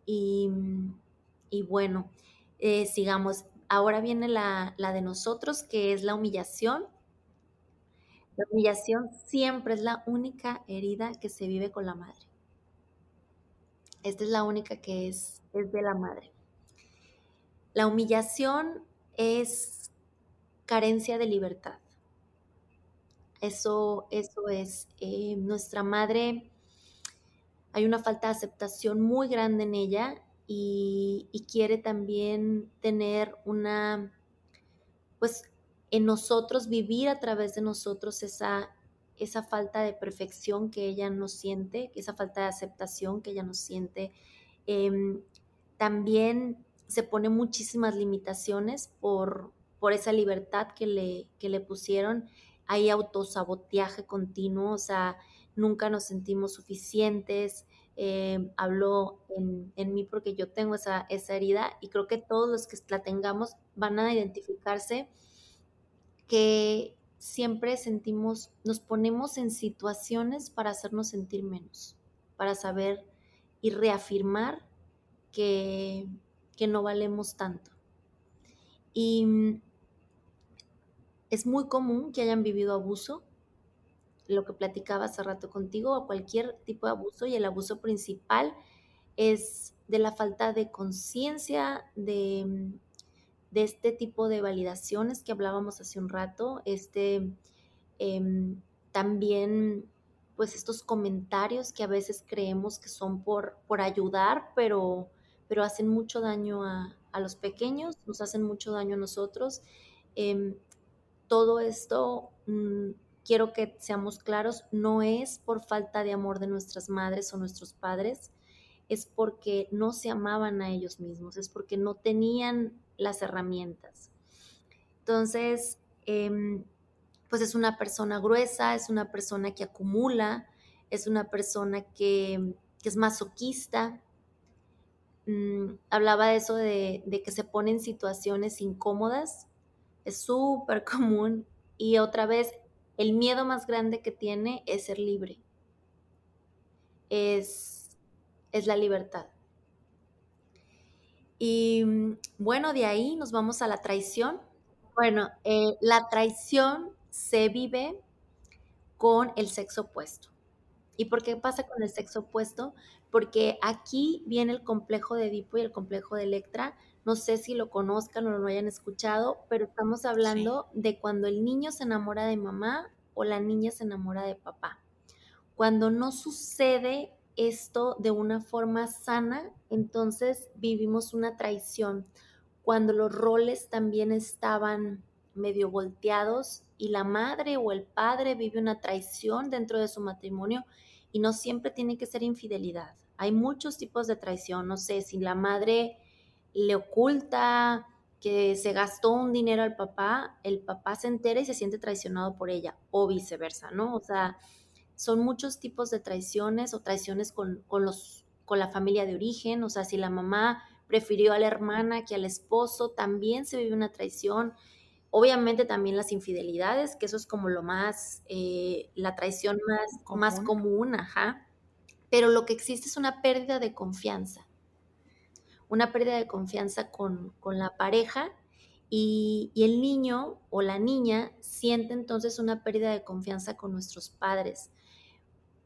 Y, bueno, eh, sigamos. Ahora viene la, la de nosotros, que es la humillación. La humillación siempre es la única herida que se vive con la madre. Esta es la única que es, es de la madre. La humillación es carencia de libertad. Eso, eso es. Eh, nuestra madre, hay una falta de aceptación muy grande en ella y, quiere también tener una, pues en nosotros, vivir a través de nosotros esa, esa falta de perfección que ella nos siente, esa falta de aceptación que ella nos siente. Em, también se pone muchísimas limitaciones por, por esa libertad que le, que le pusieron. Hay autosaboteaje continuo, o sea, nunca nos sentimos suficientes. Eh, hablo en, en, mí porque yo tengo esa, esa herida y creo que todos los que la tengamos van a identificarse que siempre sentimos, nos ponemos en situaciones para hacernos sentir menos, para saber y reafirmar que, que no valemos tanto. Y es muy común que hayan vivido abuso, lo que platicaba hace rato contigo, o cualquier tipo de abuso, y el abuso principal es de la falta de conciencia, de mm, de este tipo de validaciones que hablábamos hace un rato, este, em, también pues estos comentarios que a veces creemos que son por, por ayudar, pero, pero hacen mucho daño a, los pequeños, nos hacen mucho daño a nosotros. Em, todo esto, mm, quiero que seamos claros, no es por falta de amor de nuestras madres o nuestros padres, es porque no se amaban a ellos mismos, es porque no tenían las herramientas. Entonces, em, pues es una persona gruesa, es una persona que acumula, es una persona que, es masoquista. Mm, hablaba de eso de, de, que se pone en situaciones incómodas, es súper común. Y otra vez, el miedo más grande que tiene es ser libre, es, es la libertad. Y mm, bueno, de ahí nos vamos a la traición. Bueno, eh, la traición se vive con el sexo opuesto. ¿Y por qué pasa con el sexo opuesto? Porque aquí viene el complejo de Edipo y el complejo de Electra. No sé si lo conozcan o lo hayan escuchado, pero estamos hablando de cuando el niño se enamora de mamá o la niña se enamora de papá. Cuando no sucede esto de una forma sana, entonces vivimos una traición. Cuando los roles también estaban medio volteados y la madre o el padre vive una traición dentro de su matrimonio y no siempre tiene que ser infidelidad. Hay muchos tipos de traición, no sé, si la madre le oculta que se gastó un dinero al papá, el papá se entera y se siente traicionado por ella o viceversa, ¿no? O sea, son muchos tipos de traiciones o traiciones con, los, con la familia de origen, o sea, si la mamá prefirió a la hermana que al esposo, también se vive una traición. Obviamente también las infidelidades, que eso es como lo más, eh, la traición más común. más común, ajá. Pero lo que existe es una pérdida de confianza, una pérdida de confianza con, con la pareja y, el niño o la niña siente entonces una pérdida de confianza con nuestros padres.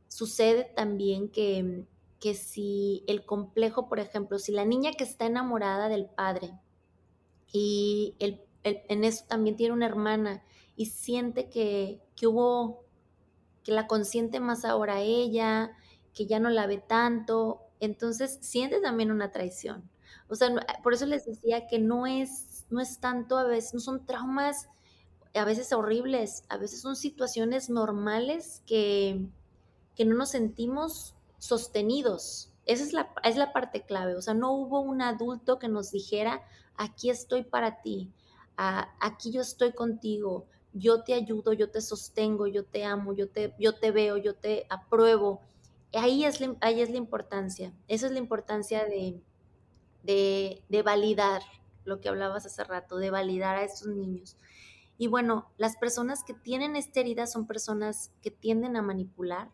Sucede también que, que si el complejo, por ejemplo, si la niña que está enamorada del padre y el en eso también tiene una hermana y siente que, que hubo, que la consiente más ahora ella, que ya no la ve tanto, entonces siente también una traición. O sea, por eso les decía que no es, no es tanto a veces, no son traumas a veces horribles, a veces son situaciones normales que, que no nos sentimos sostenidos. Esa es la, es la parte clave. O sea, no hubo un adulto que nos dijera, aquí estoy para ti, aquí yo estoy contigo, yo te ayudo, yo te sostengo, yo te amo, yo te, yo te veo, yo te apruebo. Ahí es, la, ahí es la importancia, esa es la importancia de, de, de validar lo que hablabas hace rato, de validar a estos niños. Y bueno, las personas que tienen esta herida son personas que tienden a manipular.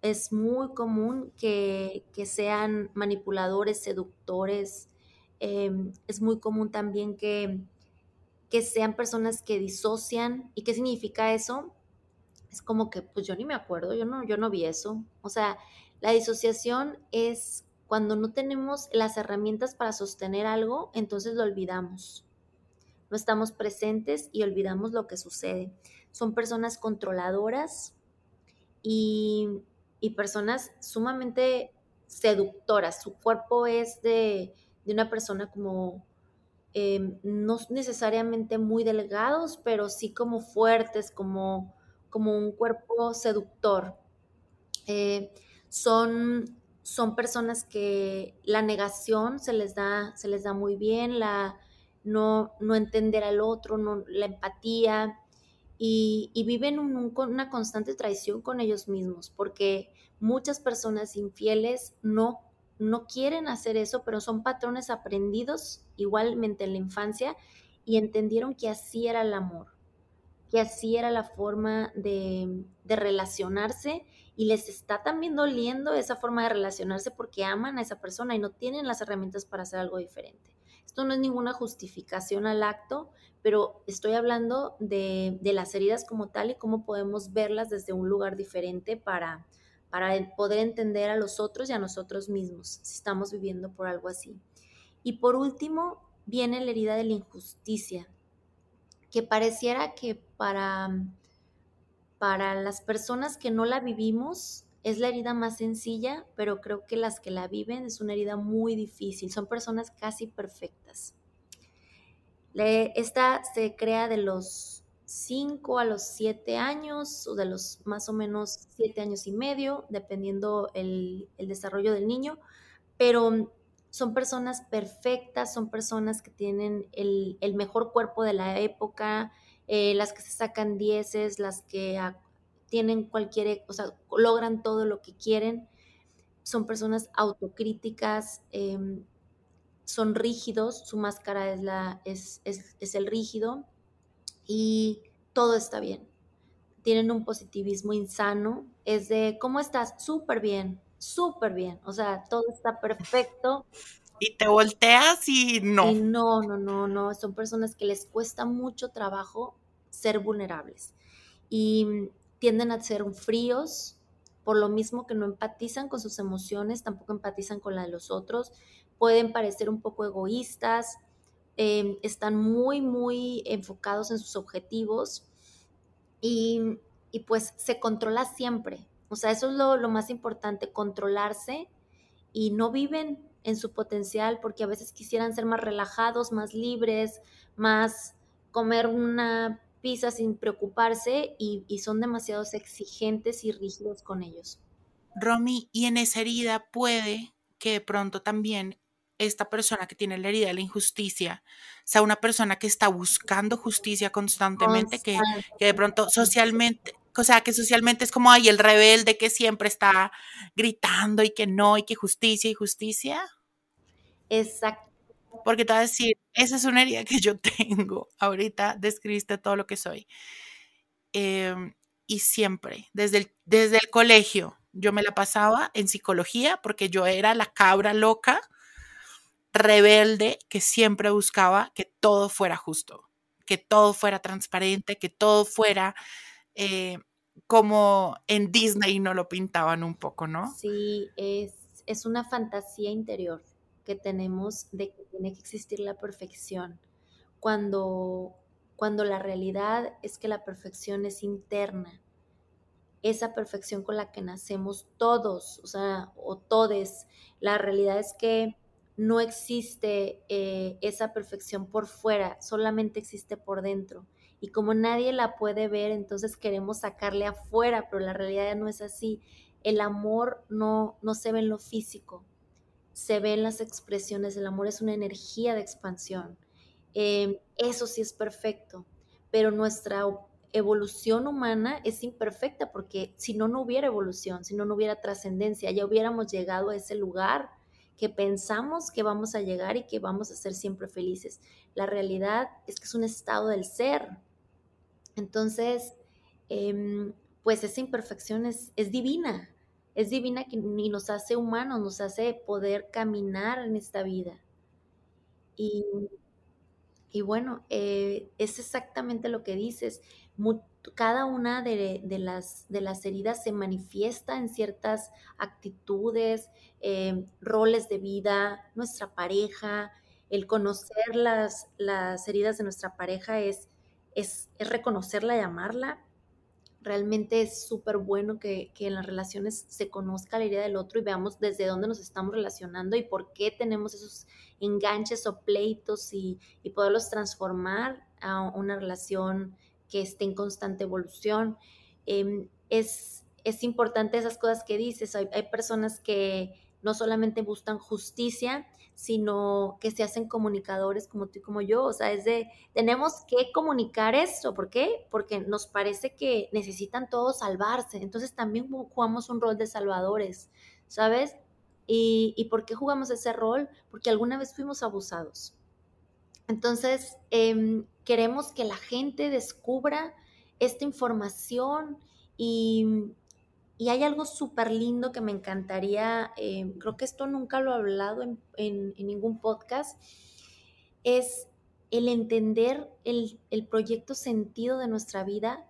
Es muy común que, que sean manipuladores, seductores. Em, es muy común también que que sean personas que disocian. ¿Y qué significa eso? Es como que, pues yo ni me acuerdo, yo no, yo no vi eso. O sea, la disociación es cuando no tenemos las herramientas para sostener algo, entonces lo olvidamos. No estamos presentes y olvidamos lo que sucede. Son personas controladoras y, y personas sumamente seductoras. Su cuerpo es de, de una persona como Em, no necesariamente muy delgados, pero sí como fuertes, como, como un cuerpo seductor. Eh, son, son personas que la negación se les da, se les da muy bien, la, no, no entender al otro, no, la empatía, y, viven una constante traición con ellos mismos, porque muchas personas infieles no no quieren hacer eso, pero son patrones aprendidos igualmente en la infancia y entendieron que así era el amor, que así era la forma de, relacionarse y les está también doliendo esa forma de relacionarse porque aman a esa persona y no tienen las herramientas para hacer algo diferente. Esto no es ninguna justificación al acto, pero estoy hablando de, de las heridas como tal y cómo podemos verlas desde un lugar diferente para, para poder entender a los otros y a nosotros mismos si estamos viviendo por algo así. Y por último, viene la herida de la injusticia, que pareciera que para, para las personas que no la vivimos es la herida más sencilla, pero creo que las que la viven es una herida muy difícil, son personas casi perfectas. esta se crea de los 5 a los 7 años o de los más o menos 7 años y medio, dependiendo el, desarrollo del niño, pero son personas perfectas, son personas que tienen el, mejor cuerpo de la época, eh, las que se sacan dieces, las que tienen cualquier, o sea, logran todo lo que quieren, son personas autocríticas, em, son rígidos, su máscara es, la, es, es el rígido, y todo está bien. Tienen un positivismo insano, es de, ¿cómo estás? Súper bien, súper bien, o sea, todo está perfecto. Y te volteas y no. Y no, no, no, no, son personas que les cuesta mucho trabajo ser vulnerables y tienden a ser fríos, por lo mismo que no empatizan con sus emociones, tampoco empatizan con la de los otros, pueden parecer un poco egoístas, Em, están muy, muy enfocados en sus objetivos y, pues se controla siempre. O sea, eso es lo, lo más importante, controlarse y no viven en su potencial porque a veces quisieran ser más relajados, más libres, más comer una pizza sin preocuparse y, y, son demasiado exigentes y rígidos con ellos. Romy, y en esa herida puede que de pronto también esta persona que tiene la herida de la injusticia sea una persona que está buscando justicia constantemente, que, que, de pronto socialmente, o sea, que socialmente es como ahí el rebelde que siempre está gritando y que no, y que justicia y justicia. Exacto. Porque te voy a decir, esa es una herida que yo <laughs> tengo. Ahorita describiste todo lo que soy. Em, y siempre, desde el, desde el colegio, yo me la pasaba en psicología porque yo era la cabra loca, rebelde, que siempre buscaba que todo fuera justo, que todo fuera transparente, que todo fuera eh, como en Disney no lo pintaban un poco, ¿no? Sí, es, es una fantasía interior que tenemos de que tiene que existir la perfección, cuando, cuando la realidad es que la perfección es interna, esa perfección con la que nacemos todos, o sea, o todes. La realidad es que no existe eh, esa perfección por fuera, solamente existe por dentro. Y como nadie la puede ver, entonces queremos sacarle afuera, pero la realidad no es así. El amor no, no se ve en lo físico, se ve en las expresiones. El amor es una energía de expansión. Em, eso sí es perfecto, pero nuestra evolución humana es imperfecta porque si no, no hubiera evolución, si no, no hubiera trascendencia, ya hubiéramos llegado a ese lugar que pensamos que vamos a llegar y que vamos a ser siempre felices. La realidad es que es un estado del ser. Entonces, em, pues esa imperfección es, es divina, es divina que nos hace humanos, nos hace poder caminar en esta vida. Y, y bueno, eh, es exactamente lo que dices. cada una de, las, de las heridas se manifiesta en ciertas actitudes, em, roles de vida, nuestra pareja. El conocer las, las heridas de nuestra pareja es, es, es reconocerla y amarla, realmente es súper bueno que, en las relaciones se conozca la idea del otro y veamos desde dónde nos estamos relacionando y por qué tenemos esos enganches o pleitos y, poderlos transformar a una relación que esté en constante evolución. Em, es, es importante esas cosas que dices. Hay, hay personas que no solamente buscan justicia, sino que se hacen comunicadores como tú y como yo. O sea, es de, tenemos que comunicar esto. ¿Por qué? Porque nos parece que necesitan todos salvarse. Entonces también jugamos un rol de salvadores, ¿sabes? ¿Y, y por qué jugamos ese rol? Porque alguna vez fuimos abusados. Entonces, em, queremos que la gente descubra esta información y, y hay algo súper lindo que me encantaría, eh, creo que esto nunca lo he hablado en, ningún podcast, es el entender el, el, proyecto sentido de nuestra vida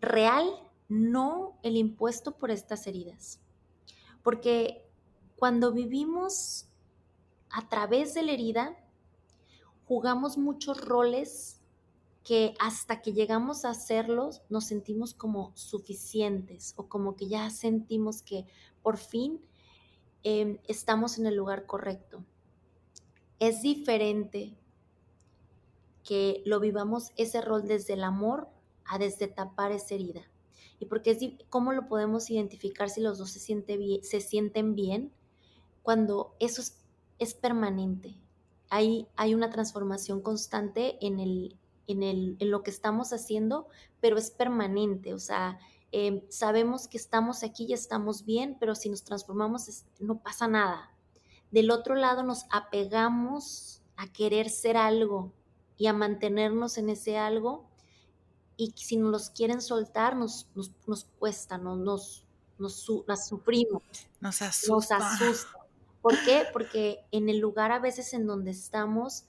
real, no el impuesto por estas heridas. Porque cuando vivimos a través de la herida, jugamos muchos roles que hasta que llegamos a hacerlos nos sentimos como suficientes o como que ya sentimos que por fin em, estamos en el lugar correcto. Es diferente que lo vivamos ese rol desde el amor a desde tapar esa herida. Y porque es, ¿cómo lo podemos identificar si los dos se, siente se sienten bien? Cuando eso es, es permanente. Hay, hay una transformación constante en el, en, el, en lo que estamos haciendo, pero es permanente, o sea, em, sabemos que estamos aquí y estamos bien, pero si nos transformamos no pasa nada. Del otro lado nos apegamos a querer ser algo y a mantenernos en ese algo y si nos los quieren soltar nos, nos, cuesta, nos, nos, nos, sufrimos. Nos asusta. Nos asusta. ¿Por qué? Porque en el lugar a veces en donde estamos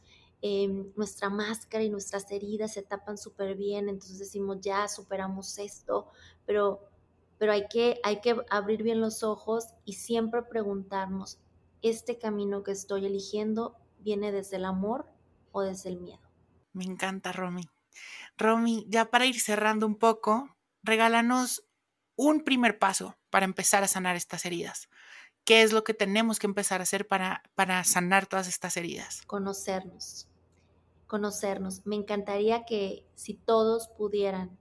Em, nuestra máscara y nuestras heridas se tapan súper bien, entonces decimos, ya superamos esto, pero, pero hay, que, hay que abrir bien los ojos y siempre preguntarnos, ¿este camino que estoy eligiendo viene desde el amor o desde el miedo? Me encanta, Romy. Romy, ya para ir cerrando un poco, regálanos un primer paso para empezar a sanar estas heridas. ¿Qué es lo que tenemos que empezar a hacer para, para sanar todas estas heridas? Conocernos conocernos. Me encantaría que si todos pudieran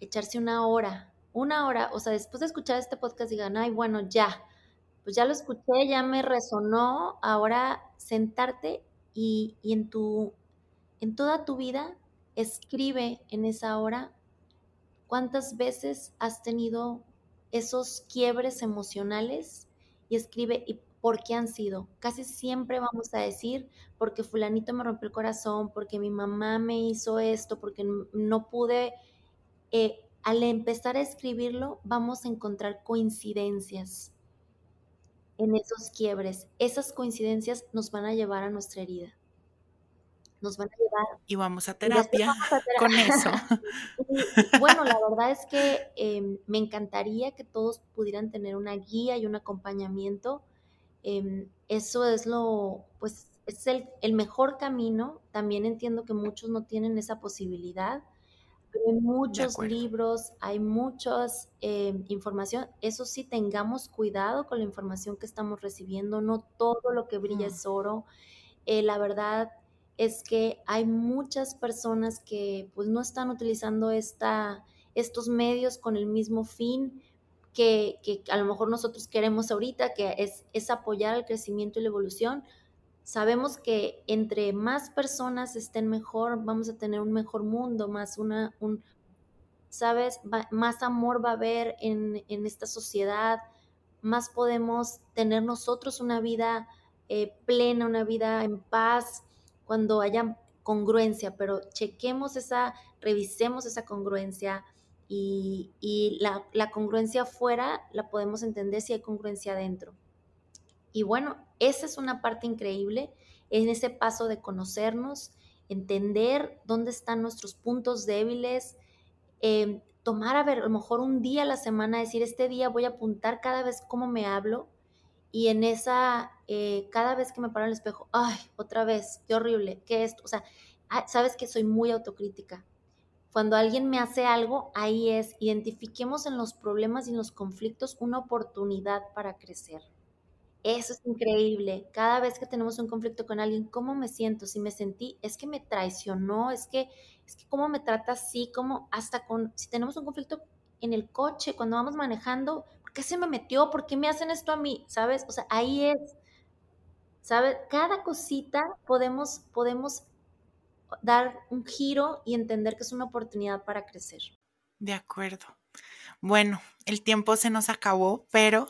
echarse una hora, una hora, o sea, después de escuchar este podcast digan, ay, bueno, ya, pues ya lo escuché, ya me resonó, ahora sentarte y, y en tu, en toda tu vida, escribe en esa hora cuántas veces has tenido esos quiebres emocionales y escribe, y por qué han sido. Casi siempre vamos a decir, porque fulanito me rompió el corazón, porque mi mamá me hizo esto, porque no pude... Eh, al empezar a escribirlo, vamos a encontrar coincidencias en esos quiebres. Esas coincidencias nos van a llevar a nuestra herida. Nos van a llevar. Y vamos a terapia, <laughs> con eso. <laughs> bueno, la verdad es que em, me encantaría que todos pudieran tener una guía y un acompañamiento. Em, eso es lo, pues, es el, el mejor camino. También entiendo que muchos no tienen esa posibilidad hay muchos libros, hay mucha eh, información. Eso sí, tengamos cuidado con la información que estamos recibiendo. No todo lo que brilla es oro. Eh, la verdad es que hay muchas personas que pues no están utilizando esta, estos medios con el mismo fin que, a lo mejor nosotros queremos ahorita, que es, es apoyar el crecimiento y la evolución Sabemos que entre más personas estén mejor, vamos a tener un mejor mundo, más una, un, ¿sabes? más amor va a haber en, esta sociedad, más podemos tener nosotros una vida eh, plena, una vida en paz, cuando haya congruencia, pero chequemos esa, revisemos esa congruencia y, la, congruencia afuera la podemos entender si hay congruencia adentro. Y bueno, esa es una parte increíble en ese paso de conocernos, entender dónde están nuestros puntos débiles, em, tomar a ver, a lo mejor un día a la semana, decir, este día voy a apuntar cada vez cómo me hablo y en esa, eh, cada vez que me paro en el espejo, ay, otra vez, qué horrible, qué esto, o sea, ah, sabes que soy muy autocrítica. Cuando alguien me hace algo, ahí es, identifiquemos en los problemas y en los conflictos una oportunidad para crecer. Eso es increíble. Cada vez que tenemos un conflicto con alguien, ¿cómo me siento? Si me sentí, es que me traicionó, es que, es que cómo me trata así, como hasta con, si tenemos un conflicto en el coche, cuando vamos manejando, ¿por qué se me metió? ¿Por qué me hacen esto a mí? ¿Sabes? O sea, ahí es, ¿sabes? Cada cosita podemos, podemos dar un giro y entender que es una oportunidad para crecer. De acuerdo. Bueno, el tiempo se nos acabó, pero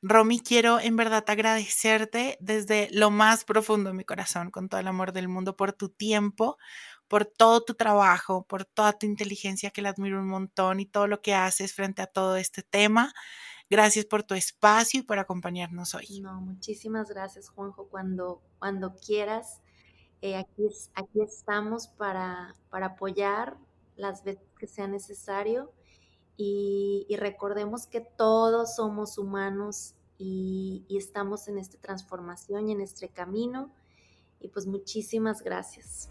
Romy, quiero en verdad agradecerte desde lo más profundo de mi corazón, con todo el amor del mundo, por tu tiempo, por todo tu trabajo, por toda tu inteligencia, que la admiro un montón y todo lo que haces frente a todo este tema. Gracias por tu espacio y por acompañarnos hoy. No, muchísimas gracias, Juanjo. Cuando, cuando quieras, eh, aquí, estamos para, para apoyar las veces que sea necesario y, recordemos que todos somos humanos y, y, estamos en esta transformación y en este camino. Y pues muchísimas gracias.